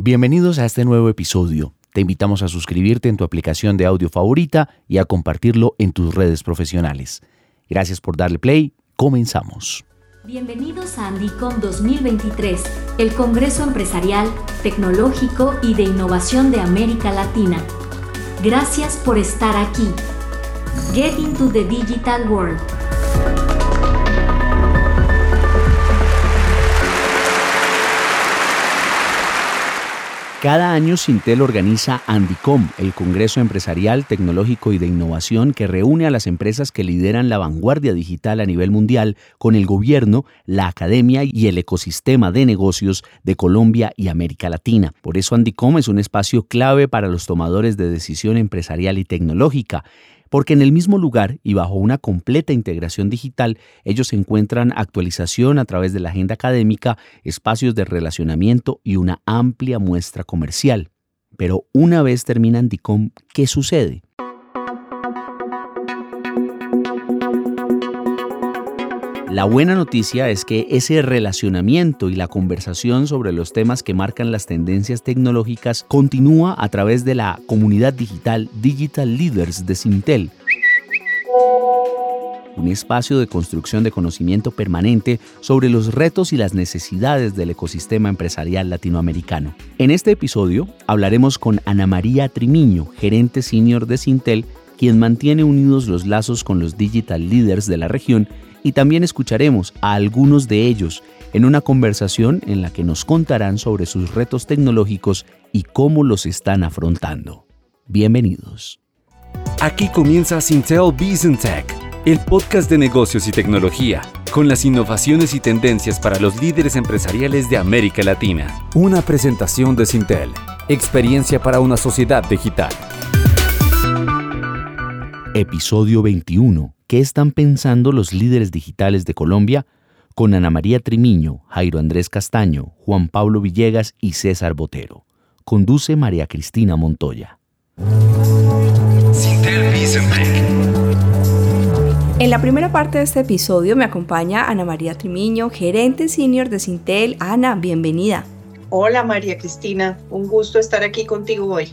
Bienvenidos a este nuevo episodio. Te invitamos a suscribirte en tu aplicación de audio favorita y a compartirlo en tus redes profesionales. Gracias por darle play. Comenzamos. Bienvenidos a Andicom 2023, el Congreso Empresarial, Tecnológico y de Innovación de América Latina. Gracias por estar aquí. Get into the digital world. Cada año Sintel organiza Andicom, el Congreso Empresarial, Tecnológico y de Innovación que reúne a las empresas que lideran la vanguardia digital a nivel mundial con el gobierno, la academia y el ecosistema de negocios de Colombia y América Latina. Por eso Andicom es un espacio clave para los tomadores de decisión empresarial y tecnológica porque en el mismo lugar y bajo una completa integración digital, ellos encuentran actualización a través de la agenda académica, espacios de relacionamiento y una amplia muestra comercial. Pero una vez terminan DICOM, ¿qué sucede? La buena noticia es que ese relacionamiento y la conversación sobre los temas que marcan las tendencias tecnológicas continúa a través de la comunidad digital Digital Leaders de Sintel, un espacio de construcción de conocimiento permanente sobre los retos y las necesidades del ecosistema empresarial latinoamericano. En este episodio hablaremos con Ana María Trimiño, gerente senior de Sintel, quien mantiene unidos los lazos con los digital leaders de la región y también escucharemos a algunos de ellos en una conversación en la que nos contarán sobre sus retos tecnológicos y cómo los están afrontando. Bienvenidos. Aquí comienza Sintel Business Tech, el podcast de negocios y tecnología, con las innovaciones y tendencias para los líderes empresariales de América Latina. Una presentación de Sintel, experiencia para una sociedad digital. Episodio 21 ¿Qué están pensando los líderes digitales de Colombia? Con Ana María Trimiño, Jairo Andrés Castaño, Juan Pablo Villegas y César Botero. Conduce María Cristina Montoya. En la primera parte de este episodio me acompaña Ana María Trimiño, gerente senior de Sintel. Ana, bienvenida. Hola María Cristina, un gusto estar aquí contigo hoy.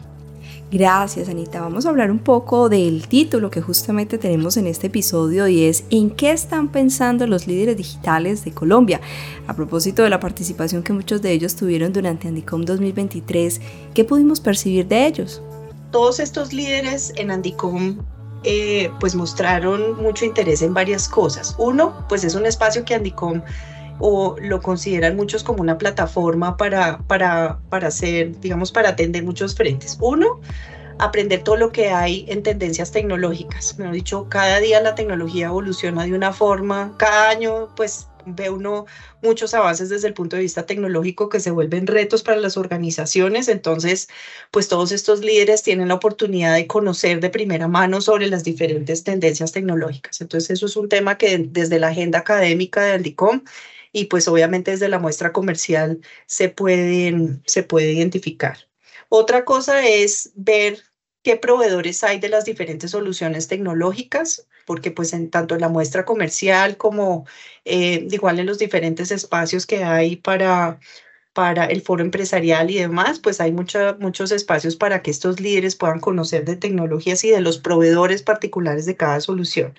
Gracias, Anita. Vamos a hablar un poco del título que justamente tenemos en este episodio y es ¿En qué están pensando los líderes digitales de Colombia? A propósito de la participación que muchos de ellos tuvieron durante Andicom 2023, ¿qué pudimos percibir de ellos? Todos estos líderes en Andicom eh, pues mostraron mucho interés en varias cosas. Uno, pues es un espacio que Andicom o lo consideran muchos como una plataforma para, para, para hacer, digamos, para atender muchos frentes. Uno, aprender todo lo que hay en tendencias tecnológicas. Me han dicho, cada día la tecnología evoluciona de una forma, cada año pues ve uno muchos avances desde el punto de vista tecnológico que se vuelven retos para las organizaciones. Entonces, pues todos estos líderes tienen la oportunidad de conocer de primera mano sobre las diferentes tendencias tecnológicas. Entonces, eso es un tema que desde la agenda académica de Aldicom y pues obviamente desde la muestra comercial se, pueden, se puede identificar. Otra cosa es ver qué proveedores hay de las diferentes soluciones tecnológicas, porque pues en tanto en la muestra comercial como eh, igual en los diferentes espacios que hay para, para el foro empresarial y demás, pues hay muchos espacios para que estos líderes puedan conocer de tecnologías y de los proveedores particulares de cada solución.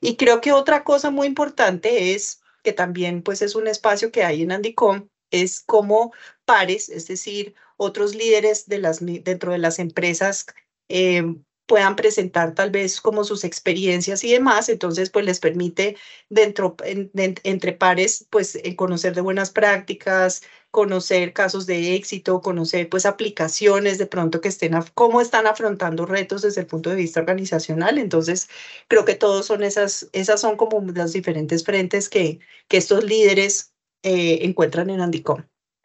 Y creo que otra cosa muy importante es que también pues es un espacio que hay en Andicom, es como pares, es decir, otros líderes de las, dentro de las empresas em, puedan presentar tal vez como sus experiencias y demás, entonces pues les permite dentro, entre pares, pues conocer de buenas prácticas, conocer casos de éxito, conocer pues aplicaciones de pronto que estén, cómo están afrontando retos desde el punto de vista organizacional. Entonces, creo que todos son esas, esas son como los diferentes frentes que, que estos líderes eh, encuentran en Andicom.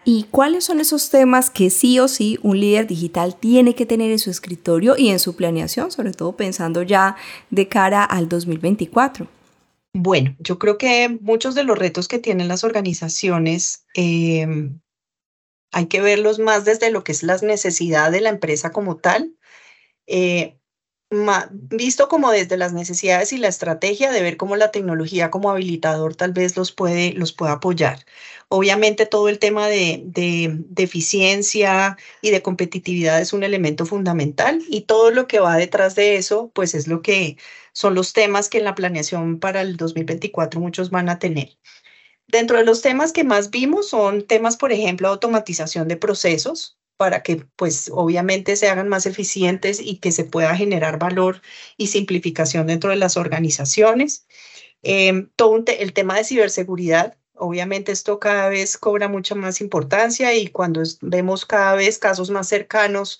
¿Y cuáles son esos temas que sí o sí un líder digital tiene que tener en su escritorio y en su planeación, sobre todo pensando ya de cara al 2024? Bueno, yo creo que muchos de los retos que tienen las organizaciones em, hay que verlos más desde lo que es la necesidad de la empresa como tal. Eh, visto como desde las necesidades y la estrategia de ver cómo la tecnología como habilitador tal vez los puede, los pueda apoyar. Obviamente todo el tema de, de, eficiencia y de competitividad es un elemento fundamental y todo lo que va detrás de eso, pues es lo que son los temas que en la planeación para el 2024 muchos van a tener. Dentro de los temas que más vimos son temas, por ejemplo, automatización de procesos, para que pues obviamente se hagan más eficientes y que se pueda generar valor y simplificación dentro de las organizaciones. Em, todo el tema de ciberseguridad, obviamente esto cada vez cobra mucha más importancia y cuando vemos cada vez casos más cercanos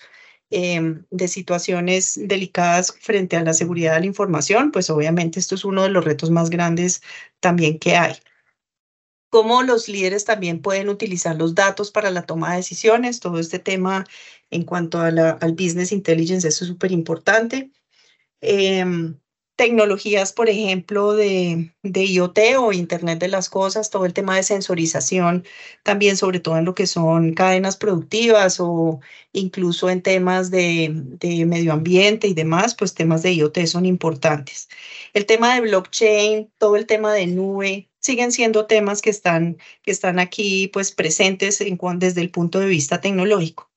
em, de situaciones delicadas frente a la seguridad de la información, pues obviamente esto es uno de los retos más grandes también que hay cómo los líderes también pueden utilizar los datos para la toma de decisiones. Todo este tema en cuanto a la, al business intelligence, es súper importante. Em, tecnologías, por ejemplo, de, IoT o Internet de las Cosas, todo el tema de sensorización, también sobre todo en lo que son cadenas productivas o incluso en temas de medio ambiente y demás, pues temas de IoT son importantes. El tema de blockchain, todo el tema de nube, siguen siendo temas que están, que están aquí pues presentes en, desde el punto de vista tecnológico.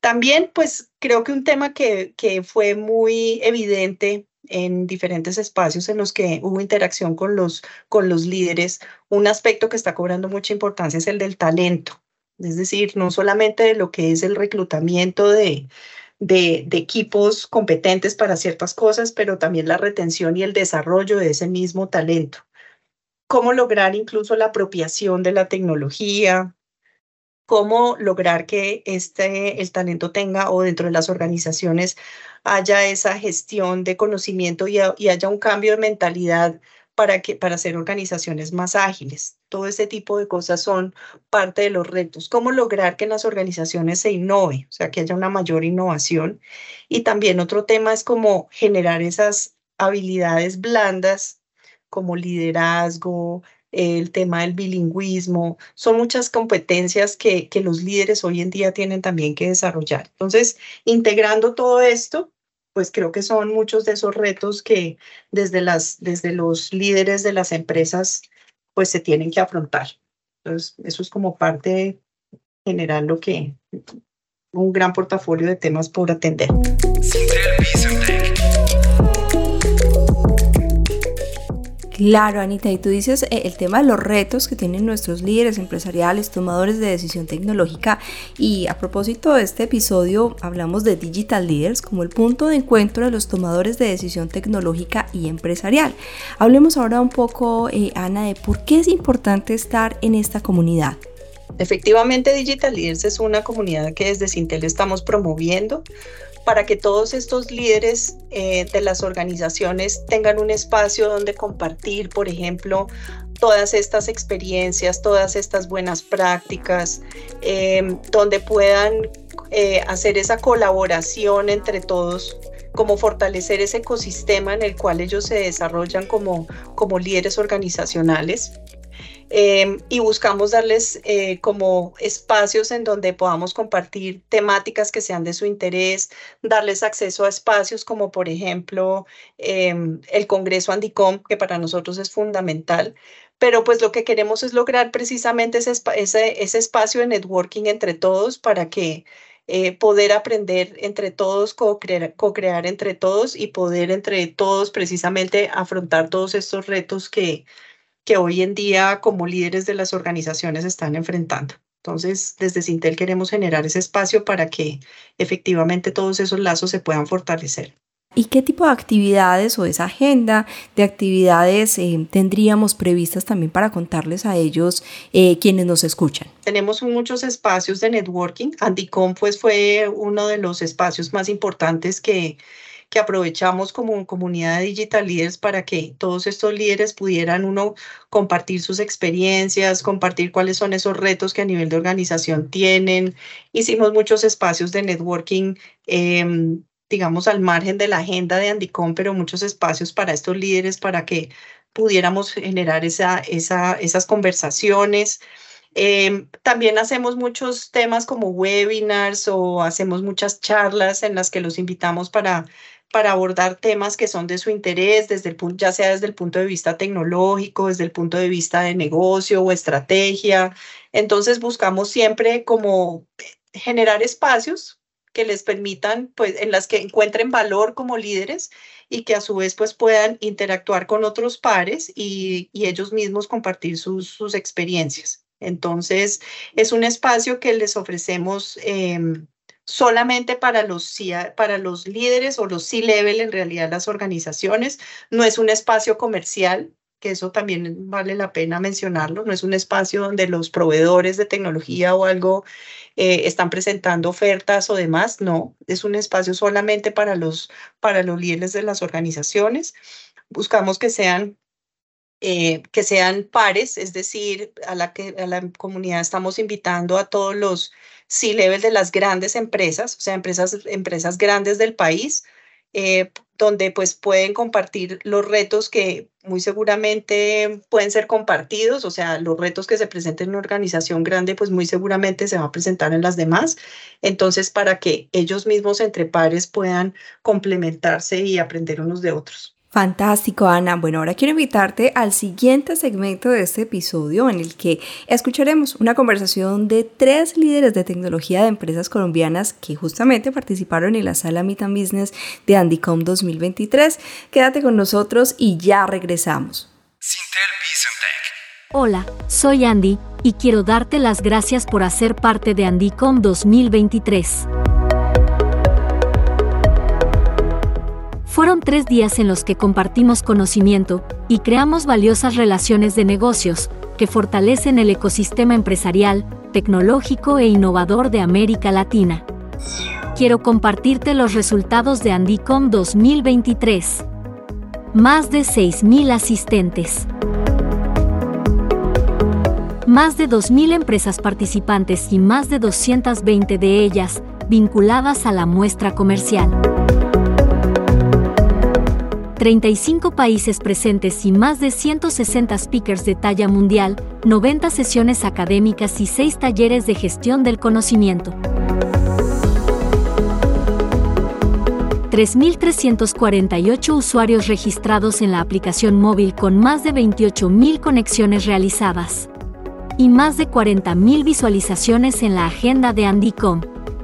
También pues creo que un tema que, que fue muy evidente en diferentes espacios en los que hubo interacción con los, con los líderes, un aspecto que está cobrando mucha importancia es el del talento, es decir, no solamente de lo que es el reclutamiento de, de, de, equipos competentes para ciertas cosas, pero también la retención y el desarrollo de ese mismo talento cómo lograr incluso la apropiación de la tecnología, cómo lograr que este, el talento tenga o dentro de las organizaciones haya esa gestión de conocimiento y, haya un cambio de mentalidad para, que, para hacer organizaciones más ágiles. Todo ese tipo de cosas son parte de los retos. Cómo lograr que en las organizaciones se innove, o sea, que haya una mayor innovación. Y también otro tema es cómo generar esas habilidades blandas como liderazgo, el tema del bilingüismo, son muchas competencias que, que los líderes hoy en día tienen también que desarrollar. Entonces, integrando todo esto, pues creo que son muchos de esos retos que desde, las, desde los líderes de las empresas, pues se tienen que afrontar. Entonces, eso es como parte general lo que, un gran portafolio de temas por atender. Claro, Anita, y tú dices eh, el tema de los retos que tienen nuestros líderes empresariales, tomadores de decisión tecnológica. Y a propósito de este episodio, hablamos de Digital Leaders como el punto de encuentro de los tomadores de decisión tecnológica y empresarial. Hablemos ahora un poco, eh, Ana, de por qué es importante estar en esta comunidad. Efectivamente, Digital Leaders es una comunidad que desde Sintel estamos promoviendo para que todos estos líderes eh, de las organizaciones tengan un espacio donde compartir, por ejemplo, todas estas experiencias, todas estas buenas prácticas, em, donde puedan eh, hacer esa colaboración entre todos como fortalecer ese ecosistema en el cual ellos se desarrollan como, como líderes organizacionales. Em, y buscamos darles eh, como espacios en donde podamos compartir temáticas que sean de su interés, darles acceso a espacios como por ejemplo em, el Congreso Andicom, que para nosotros es fundamental, pero pues lo que queremos es lograr precisamente ese, ese, espacio de networking entre todos para que eh, poder aprender entre todos, co-crear, co-crear entre todos y poder entre todos precisamente afrontar todos estos retos que, que hoy en día como líderes de las organizaciones están enfrentando. Entonces, desde Sintel queremos generar ese espacio para que efectivamente todos esos lazos se puedan fortalecer. ¿Y qué tipo de actividades o esa agenda de actividades eh, tendríamos previstas también para contarles a ellos eh, quienes nos escuchan? Tenemos muchos espacios de networking. Andicom pues, fue uno de los espacios más importantes que, que aprovechamos como comunidad de digital leaders para que todos estos líderes pudieran uno compartir sus experiencias, compartir cuáles son esos retos que a nivel de organización tienen. Hicimos muchos espacios de networking. Em, digamos, al margen de la agenda de Andicom, pero muchos espacios para estos líderes para que pudiéramos generar esa, esa, esas conversaciones. Em, también hacemos muchos temas como webinars o hacemos muchas charlas en las que los invitamos para para abordar temas que son de su interés, desde el, ya sea desde el punto de vista tecnológico, desde el punto de vista de negocio o estrategia. Entonces buscamos siempre como generar espacios que les permitan, pues, en las que encuentren valor como líderes y que a su vez, pues, puedan interactuar con otros pares y, ellos mismos compartir sus, experiencias. Entonces, es un espacio que les ofrecemos em, solamente para los, para los líderes o los C-level, en realidad las organizaciones. No es un espacio comercial, que eso también vale la pena mencionarlo. No es un espacio donde los proveedores de tecnología o algo eh, están presentando ofertas o demás. No, es un espacio solamente para los, para los líderes de las organizaciones. Buscamos que sean eh, que sean pares, es decir, a la, que, a la comunidad estamos invitando a todos los C-level de las grandes empresas, o sea, empresas, empresas grandes del país, eh, donde pues pueden compartir los retos que muy seguramente pueden ser compartidos, o sea, los retos que se presenten en una organización grande pues muy seguramente se van a presentar en las demás. Entonces, para que ellos mismos entre pares puedan complementarse y aprender unos de otros. Fantástico, Ana. Bueno, ahora quiero invitarte al siguiente segmento de este episodio en el que escucharemos una conversación de tres líderes de tecnología de empresas colombianas que justamente participaron en la sala Meet and Business de Andicom 2023. Quédate con nosotros y ya regresamos. Hola, soy Andy y quiero darte las gracias por hacer parte de Andicom 2023. Fueron tres días en los que compartimos conocimiento y creamos valiosas relaciones de negocios que fortalecen el ecosistema empresarial, tecnológico e innovador de América Latina. Quiero compartirte los resultados de Andicom 2023. Más de 6.000 asistentes. Más de 2.000 empresas participantes y más de 220 de ellas vinculadas a la muestra comercial. 35 países presentes y más de 160 speakers de talla mundial, 90 sesiones académicas y 6 talleres de gestión del conocimiento. 3.348 usuarios registrados en la aplicación móvil con más de 28.000 conexiones realizadas. Y más de 40.000 visualizaciones en la agenda de Andicom.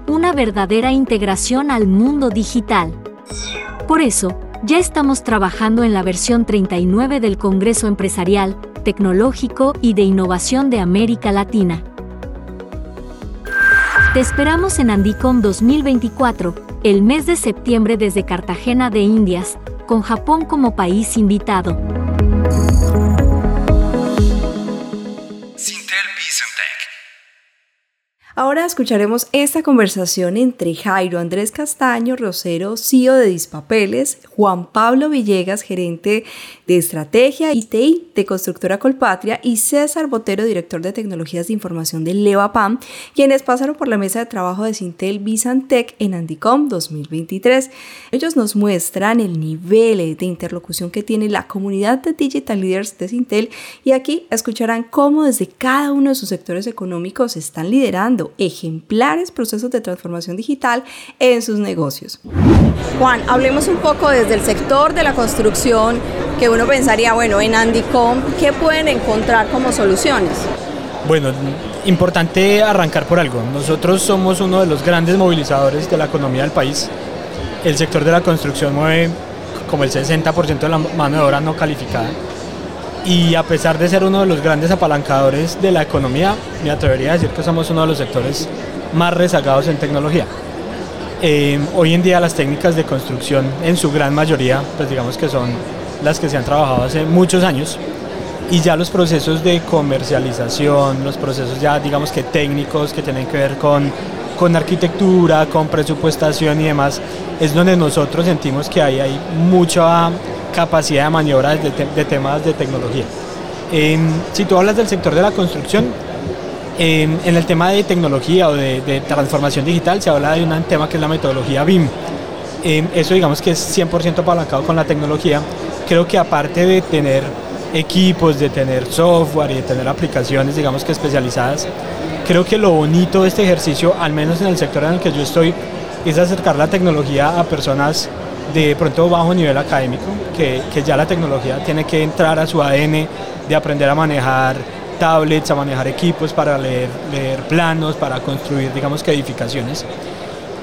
Una verdadera integración al mundo digital. Por eso, ya estamos trabajando en la versión 39 del Congreso Empresarial, Tecnológico y de Innovación de América Latina. Te esperamos en Andicom 2024, el mes de septiembre desde Cartagena de Indias, con Japón como país invitado. Ahora escucharemos esta conversación entre Jairo Andrés Castaño Rosero, CEO de Dispapeles, Juan Pablo Villegas, gerente de estrategia y TI de Constructora Colpatria, y César Botero, director de tecnologías de información de Levapam, quienes pasaron por la mesa de trabajo de Sintel Bizantec en Andicom 2023. Ellos nos muestran el nivel de interlocución que tiene la comunidad de Digital Leaders de Sintel y aquí escucharán cómo desde cada uno de sus sectores económicos están liderando ejemplares procesos de transformación digital en sus negocios. Juan, hablemos un poco desde el sector de la construcción, que uno pensaría, bueno, en Andicom, ¿qué pueden encontrar como soluciones? Bueno, importante arrancar por algo. Nosotros somos uno de los grandes movilizadores de la economía del país. El sector de la construcción mueve como el 60% de la mano de obra no calificada y a pesar de ser uno de los grandes apalancadores de la economía, me atrevería a decir que somos uno de los sectores más rezagados en tecnología. Eh, hoy en día las técnicas de construcción en su gran mayoría, pues digamos que son las que se han trabajado hace muchos años y ya los procesos de comercialización, los procesos ya digamos que técnicos que tienen que ver con, con arquitectura, con presupuestación y demás, es donde nosotros sentimos que hay, hay mucha capacidad de maniobra de, temas de tecnología. si tú hablas del sector de la construcción, en, el tema de tecnología o de, transformación digital se habla de un tema que es la metodología BIM. eso digamos que es 100% apalancado con la tecnología. Creo que aparte de tener equipos, de tener software y de tener aplicaciones digamos que especializadas, creo que lo bonito de este ejercicio, al menos en el sector en el que yo estoy, es acercar la tecnología a personas de pronto bajo nivel académico, que, que ya la tecnología tiene que entrar a su ADN de aprender a manejar tablets, a manejar equipos para leer, leer planos, para construir, digamos que edificaciones.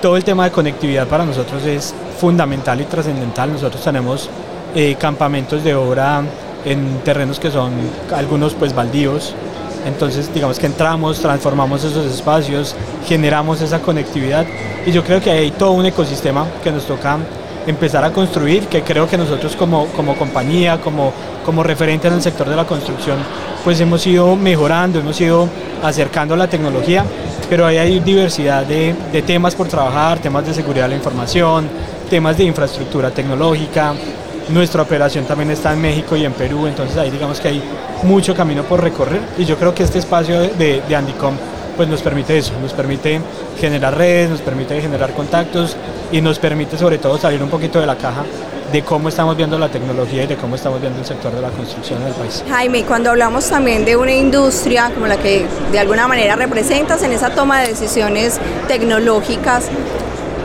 Todo el tema de conectividad para nosotros es fundamental y trascendental. Nosotros tenemos eh, campamentos de obra en terrenos que son algunos pues baldíos. Entonces digamos que entramos, transformamos esos espacios, generamos esa conectividad y yo creo que hay todo un ecosistema que nos toca empezar a construir, que creo que nosotros como, como compañía, como, como referente en el sector de la construcción, pues hemos ido mejorando, hemos ido acercando la tecnología, pero ahí hay diversidad de, de temas por trabajar, temas de seguridad de la información, temas de infraestructura tecnológica, nuestra operación también está en México y en Perú, entonces ahí digamos que hay mucho camino por recorrer y yo creo que este espacio de, de Andicom pues nos permite eso, nos permite generar redes, nos permite generar contactos y nos permite sobre todo salir un poquito de la caja de cómo estamos viendo la tecnología y de cómo estamos viendo el sector de la construcción en el país. Jaime, cuando hablamos también de una industria como la que de alguna manera representas en esa toma de decisiones tecnológicas,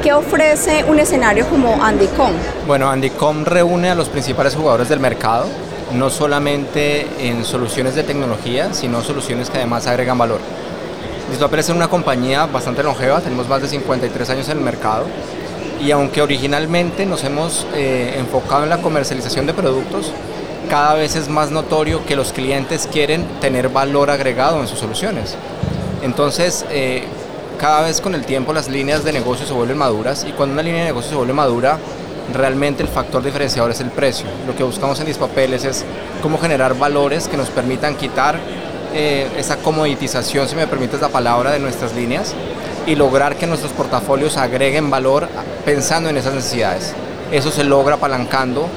¿qué ofrece un escenario como Andicom? Bueno, Andicom reúne a los principales jugadores del mercado, no solamente en soluciones de tecnología, sino soluciones que además agregan valor. Displapel es una compañía bastante longeva, tenemos más de 53 años en el mercado y aunque originalmente nos hemos eh, enfocado en la comercialización de productos, cada vez es más notorio que los clientes quieren tener valor agregado en sus soluciones. Entonces, eh, cada vez con el tiempo las líneas de negocio se vuelven maduras y cuando una línea de negocio se vuelve madura, realmente el factor diferenciador es el precio. Lo que buscamos en Dispapeles es cómo generar valores que nos permitan quitar eh, esa comoditización, si me permites la palabra, de nuestras líneas y lograr que nuestros portafolios agreguen valor pensando en esas necesidades. Eso se logra apalancando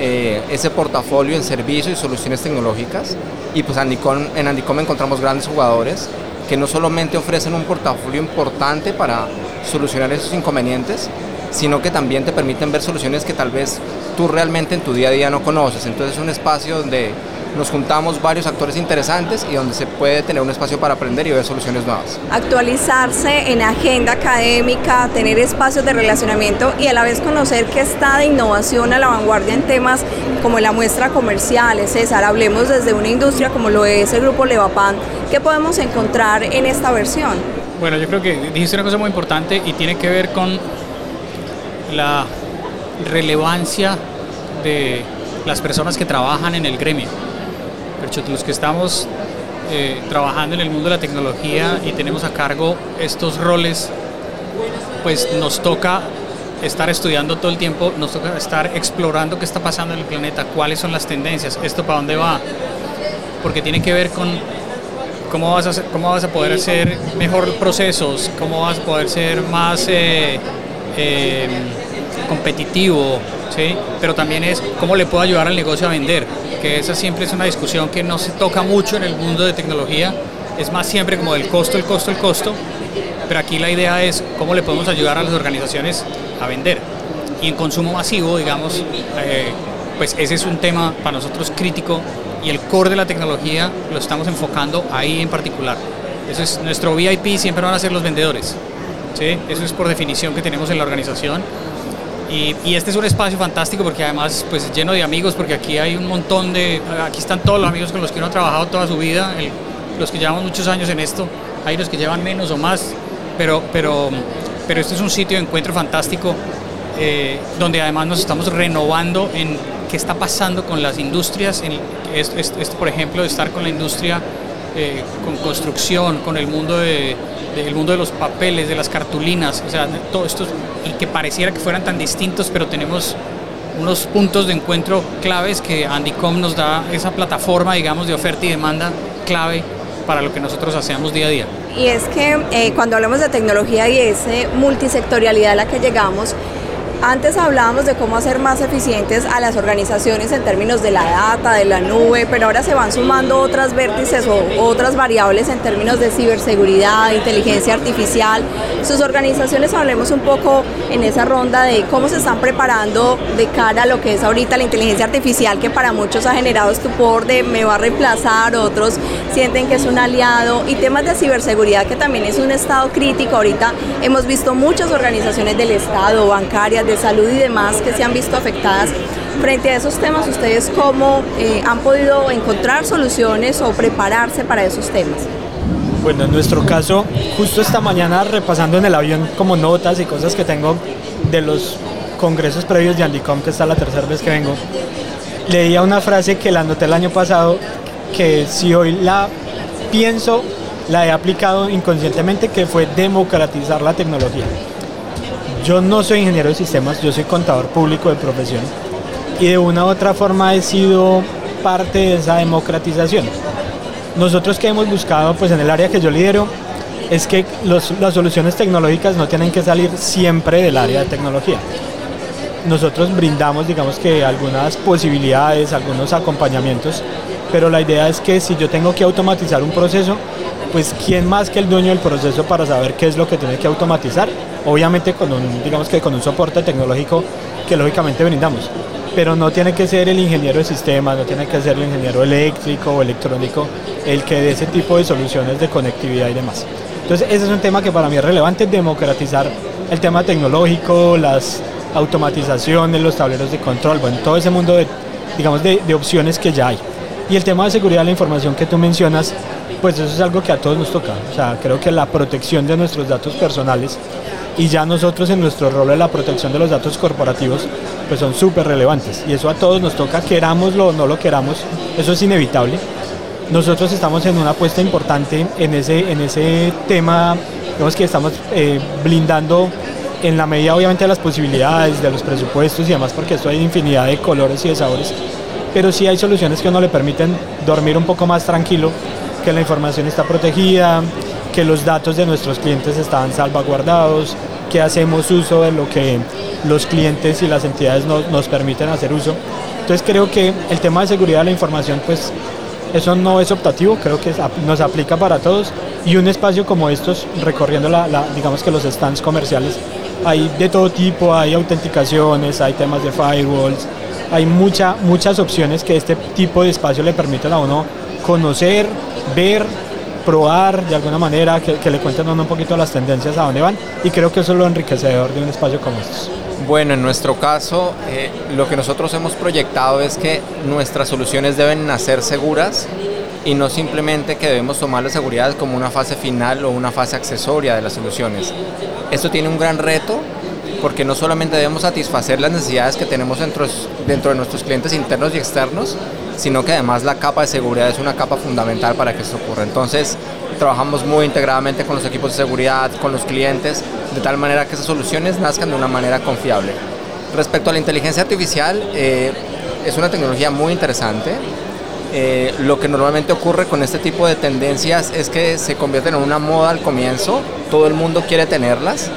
eh, ese portafolio en servicios y soluciones tecnológicas. Y pues en Andicom encontramos grandes jugadores que no solamente ofrecen un portafolio importante para solucionar esos inconvenientes, sino que también te permiten ver soluciones que tal vez tú realmente en tu día a día no conoces. Entonces es un espacio donde nos juntamos varios actores interesantes y donde se puede tener un espacio para aprender y ver soluciones nuevas. Actualizarse en agenda académica, tener espacios de relacionamiento y a la vez conocer que está de innovación a la vanguardia en temas como la muestra comercial, César, hablemos desde una industria como lo es el grupo Levapan, ¿qué podemos encontrar en esta versión? Bueno, yo creo que dijiste una cosa muy importante y tiene que ver con la relevancia de las personas que trabajan en el gremio los que estamos eh, trabajando en el mundo de la tecnología y tenemos a cargo estos roles, pues nos toca estar estudiando todo el tiempo, nos toca estar explorando qué está pasando en el planeta, cuáles son las tendencias, esto para dónde va, porque tiene que ver con cómo vas a, cómo vas a poder hacer mejor procesos, cómo vas a poder ser más eh, eh, competitivo, ¿sí? pero también es cómo le puedo ayudar al negocio a vender que esa siempre es una discusión que no se toca mucho en el mundo de tecnología, es más siempre como del costo, el costo, el costo, pero aquí la idea es cómo le podemos ayudar a las organizaciones a vender. Y en consumo masivo, digamos, eh, pues ese es un tema para nosotros crítico y el core de la tecnología lo estamos enfocando ahí en particular. Eso es nuestro VIP, siempre van a ser los vendedores. ¿sí? Eso es por definición que tenemos en la organización y, este es un espacio fantástico porque además pues lleno de amigos, porque aquí hay un montón de, aquí están todos los amigos con los que uno ha trabajado toda su vida, los que llevamos muchos años en esto, hay los que llevan menos o más, pero, pero, pero este es un sitio de encuentro fantástico eh, donde además nos estamos renovando en qué está pasando con las industrias, en, esto, por ejemplo de estar con la industria eh, con construcción, con el mundo de, mundo de los papeles, de las cartulinas, o sea, todo esto, y que pareciera que fueran tan distintos, pero tenemos unos puntos de encuentro claves que Andicom nos da esa plataforma, digamos, de oferta y demanda clave para lo que nosotros hacemos día a día. Y es que eh, cuando hablamos de tecnología y esa multisectorialidad a la que llegamos, antes hablábamos de cómo hacer más eficientes a las organizaciones en términos de la data, de la nube, pero ahora se van sumando otras vértices o otras variables en términos de ciberseguridad, inteligencia artificial. Sus organizaciones hablemos un poco en esa ronda de cómo se están preparando de cara a lo que es ahorita la inteligencia artificial, que para muchos ha generado estupor de me va a reemplazar, otros sienten que es un aliado, y temas de ciberseguridad que también es un estado crítico. Ahorita hemos visto muchas organizaciones del Estado, bancarias, de salud y demás que se han visto afectadas. Frente a esos temas, ¿ustedes cómo eh, han podido encontrar soluciones o prepararse para esos temas? Bueno, en nuestro caso, justo esta mañana repasando en el avión como notas y cosas que tengo de los congresos previos de Andicom, que está la tercera vez que vengo, leía una frase que la anoté el año pasado, que si hoy la pienso, la he aplicado inconscientemente, que fue democratizar la tecnología. Yo no soy ingeniero de sistemas, yo soy contador público de profesión y de una u otra forma he sido parte de esa democratización. Nosotros que hemos buscado pues en el área que yo lidero es que las soluciones tecnológicas no tienen que salir siempre del área de tecnología. Nosotros brindamos digamos que algunas posibilidades, algunos acompañamientos, pero la idea es que si yo tengo que automatizar un proceso, pues quién más que el dueño del proceso para saber qué es lo que tiene que automatizar, obviamente con un, digamos que con un soporte tecnológico que lógicamente brindamos, pero no tiene que ser el ingeniero de sistemas, no tiene que ser el ingeniero eléctrico o electrónico el que dé ese tipo de soluciones de conectividad y demás. Entonces ese es un tema que para mí es relevante, democratizar el tema tecnológico, las automatizaciones, los tableros de control, bueno, todo ese mundo de, digamos, de, de opciones que ya hay. Y el tema de seguridad de la información que tú mencionas, pues eso es algo que a todos nos toca. O sea, creo que la protección de nuestros datos personales y ya nosotros en nuestro rol de la protección de los datos corporativos, pues son súper relevantes. Y eso a todos nos toca, querámoslo o no lo queramos, eso es inevitable. Nosotros estamos en una apuesta importante en ese, en ese tema, digamos que estamos eh, blindando en la medida obviamente de las posibilidades, de los presupuestos y demás, porque esto hay infinidad de colores y de sabores pero sí hay soluciones que no le permiten dormir un poco más tranquilo, que la información está protegida, que los datos de nuestros clientes están salvaguardados, que hacemos uso de lo que los clientes y las entidades nos permiten hacer uso. Entonces creo que el tema de seguridad de la información, pues eso no es optativo, creo que nos aplica para todos y un espacio como estos, recorriendo la, digamos que los stands comerciales, hay de todo tipo, hay autenticaciones, hay temas de firewalls, hay mucha, muchas opciones que este tipo de espacio le permiten a uno conocer, ver, probar de alguna manera, que, le cuenten un poquito las tendencias a dónde van y creo que eso es lo enriquecedor de un espacio como estos. Bueno, en nuestro caso, eh, lo que nosotros hemos proyectado es que nuestras soluciones deben nacer seguras y no simplemente que debemos tomar la seguridad como una fase final o una fase accesoria de las soluciones. Esto tiene un gran reto porque no solamente debemos satisfacer las necesidades que tenemos dentro, dentro de nuestros clientes internos y externos, sino que además la capa de seguridad es una capa fundamental para que esto ocurra. Entonces, trabajamos muy integradamente con los equipos de seguridad, con los clientes, de tal manera que esas soluciones nazcan de una manera confiable. Respecto a la inteligencia artificial, eh, es una tecnología muy interesante. Eh, lo que normalmente ocurre con este tipo de tendencias es que se convierten en una moda al comienzo, todo el mundo quiere tenerlas,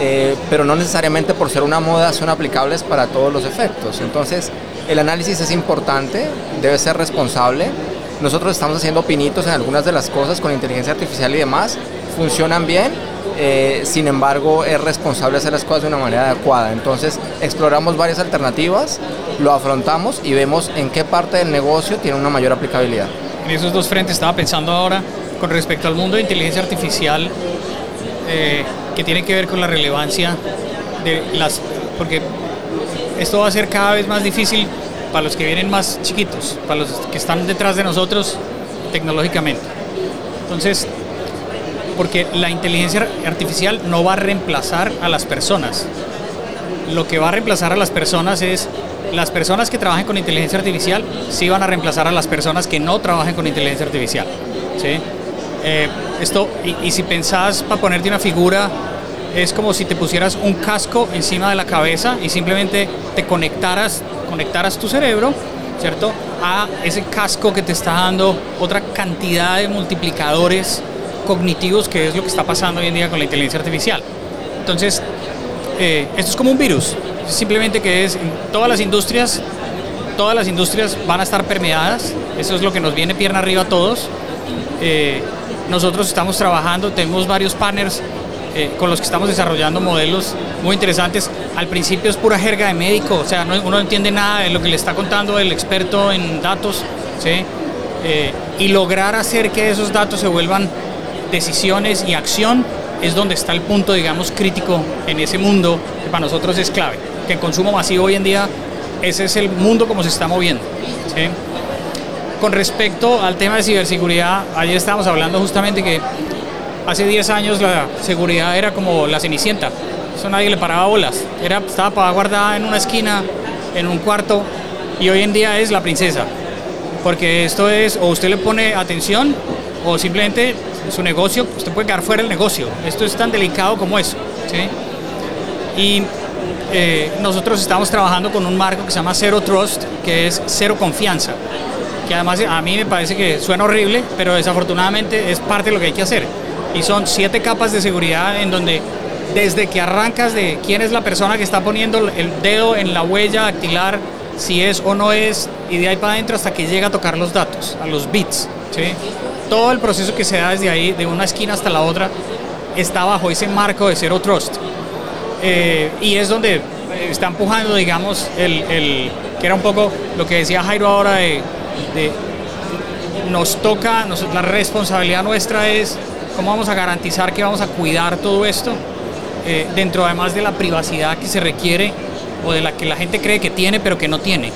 eh, pero no necesariamente por ser una moda son aplicables para todos los efectos. Entonces, el análisis es importante, debe ser responsable. Nosotros estamos haciendo pinitos en algunas de las cosas con inteligencia artificial y demás, funcionan bien, eh, sin embargo es responsable hacer las cosas de una manera adecuada. Entonces exploramos varias alternativas, lo afrontamos y vemos en qué parte del negocio tiene una mayor aplicabilidad. En esos dos frentes estaba pensando ahora con respecto al mundo de inteligencia artificial. Eh, que tiene que ver con la relevancia de las... porque esto va a ser cada vez más difícil para los que vienen más chiquitos, para los que están detrás de nosotros tecnológicamente. Entonces, porque la inteligencia artificial no va a reemplazar a las personas. Lo que va a reemplazar a las personas es las personas que trabajen con inteligencia artificial sí van a reemplazar a las personas que no trabajen con inteligencia artificial. ¿sí? Eh, esto, y, si pensás para ponerte una figura, es como si te pusieras un casco encima de la cabeza y simplemente te conectaras, conectaras tu cerebro, ¿cierto? A ese casco que te está dando otra cantidad de multiplicadores cognitivos, que es lo que está pasando hoy en día con la inteligencia artificial. Entonces, eh, esto es como un virus, simplemente que es en todas las industrias, todas las industrias van a estar permeadas, eso es lo que nos viene pierna arriba a todos. Eh, nosotros estamos trabajando, tenemos varios partners eh, con los que estamos desarrollando modelos muy interesantes. Al principio es pura jerga de médico, o sea, no, uno no entiende nada de lo que le está contando el experto en datos, ¿sí? Eh, y lograr hacer que esos datos se vuelvan decisiones y acción es donde está el punto, digamos, crítico en ese mundo que para nosotros es clave. que en consumo masivo hoy en día ese es el mundo como se está moviendo. Con respecto al tema de ciberseguridad, ayer estábamos hablando justamente que hace 10 años la seguridad era como la cenicienta, eso nadie le paraba bolas, era, estaba guardada en una esquina, en un cuarto, y hoy en día es la princesa, porque esto es, o usted le pone atención, o simplemente su negocio, usted puede quedar fuera del negocio, esto es tan delicado como eso. Y eh, nosotros estamos trabajando con un marco que se llama Zero Trust, que es cero confianza, que además a mí me parece que suena horrible, pero desafortunadamente es parte de lo que hay que hacer. Y son siete capas de seguridad en donde desde que arrancas de quién es la persona que está poniendo el dedo en la huella dactilar, si es o no es, y de ahí para adentro hasta que llega a tocar los datos, a los bits. Todo el proceso que se da desde ahí, de una esquina hasta la otra, está bajo ese marco de Zero Trust. Eh, y es donde eh, está empujando, digamos, el, que era un poco lo que decía Jairo ahora de, nos toca, la responsabilidad nuestra es cómo vamos a garantizar que vamos a cuidar todo esto eh, dentro además de la privacidad que se requiere o de la que la gente cree que tiene pero que no tiene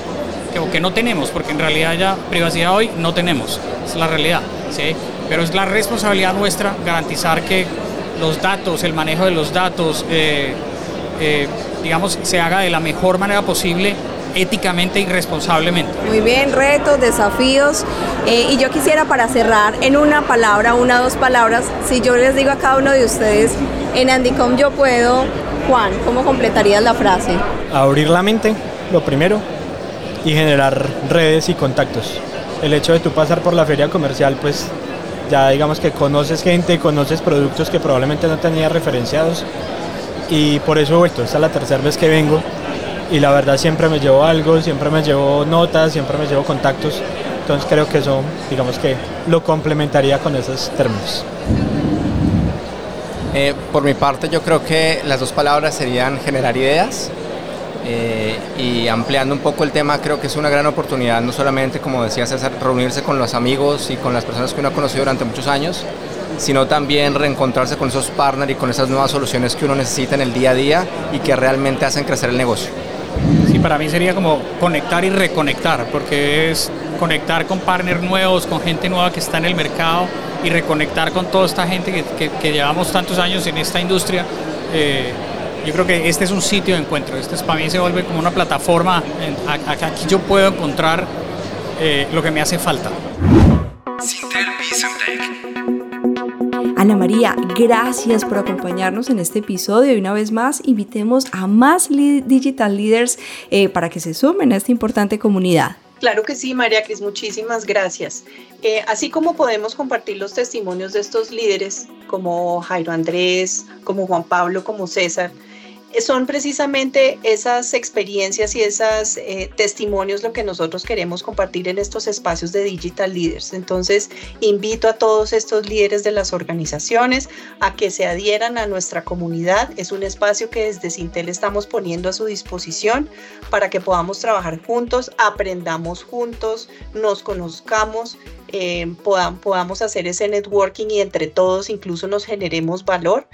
o que no tenemos porque en realidad ya privacidad hoy no tenemos es la realidad ¿sí? pero es la responsabilidad nuestra garantizar que los datos el manejo de los datos eh, digamos, se haga de la mejor manera posible éticamente y responsablemente. Muy bien, retos, desafíos. Eh, y yo quisiera para cerrar en una palabra, una o dos palabras, si yo les digo a cada uno de ustedes, en Andicom yo puedo, Juan, ¿cómo completarías la frase? Abrir la mente, lo primero, y generar redes y contactos. El hecho de tú pasar por la feria comercial, pues ya digamos que conoces gente, conoces productos que probablemente no tenías referenciados y por eso he vuelto. Esta es la tercera vez que vengo y la verdad siempre me llevo algo, siempre me llevo notas, siempre me llevo contactos. Entonces creo que eso, digamos que lo complementaría con esos términos. Eh, por mi parte yo creo que las dos palabras serían generar ideas eh, y ampliando un poco el tema creo que es una gran oportunidad no solamente como decía César reunirse con los amigos y con las personas que uno ha conocido durante muchos años sino también reencontrarse con esos partners y con esas nuevas soluciones que uno necesita en el día a día y que realmente hacen crecer el negocio. Para mí sería como conectar y reconectar, porque es conectar con partners nuevos, con gente nueva que está en el mercado y reconectar con toda esta gente que, llevamos tantos años en esta industria. Eh, yo creo que este es un sitio de encuentro, este es, para mí se vuelve como una plataforma, aquí yo puedo encontrar eh, lo que me hace falta. Ana María, gracias por acompañarnos en este episodio y una vez más invitemos a más digital leaders eh, para que se sumen a esta importante comunidad. Claro que sí, María Cris, muchísimas gracias. Eh, así como podemos compartir los testimonios de estos líderes, como Jairo Andrés, como Juan Pablo, como César, son precisamente esas experiencias y esos eh, testimonios lo que nosotros queremos compartir en estos espacios de Digital Leaders. Entonces, invito a todos estos líderes de las organizaciones a que se adhieran a nuestra comunidad. Es un espacio que desde Sintel estamos poniendo a su disposición para que podamos trabajar juntos, aprendamos juntos, nos conozcamos. Eh, podamos hacer ese networking y entre todos incluso nos generemos valor.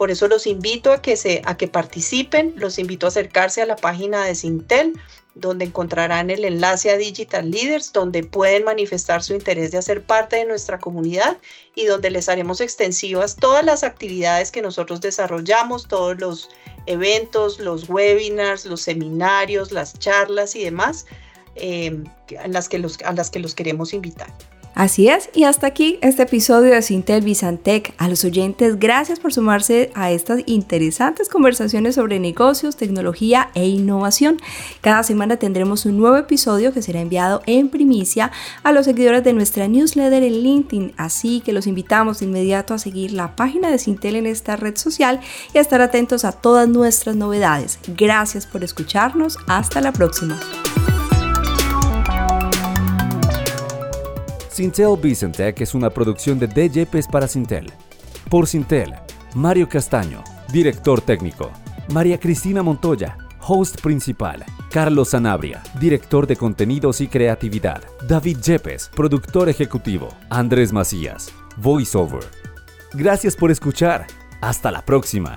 Por eso los invito a que, se, a que participen, los invito a acercarse a la página de Sintel, donde encontrarán el enlace a Digital Leaders, donde pueden manifestar su interés de hacer parte de nuestra comunidad y donde les haremos extensivas todas las actividades que nosotros desarrollamos, todos los eventos, los webinars, los seminarios, las charlas y demás, eh, las que los, a las que los queremos invitar. Así es, y hasta aquí este episodio de Sintel Bizantec. A los oyentes, gracias por sumarse a estas interesantes conversaciones sobre negocios, tecnología e innovación. Cada semana tendremos un nuevo episodio que será enviado en primicia a los seguidores de nuestra newsletter en LinkedIn, así que los invitamos de inmediato a seguir la página de Sintel en esta red social y a estar atentos a todas nuestras novedades. Gracias por escucharnos, hasta la próxima. Sintel Vicentec es una producción de DJPs para Sintel. Por Sintel, Mario Castaño, director técnico. María Cristina Montoya, host principal. Carlos Sanabria, director de contenidos y creatividad. David Yepes, productor ejecutivo. Andrés Macías, voiceover. Gracias por escuchar. Hasta la próxima.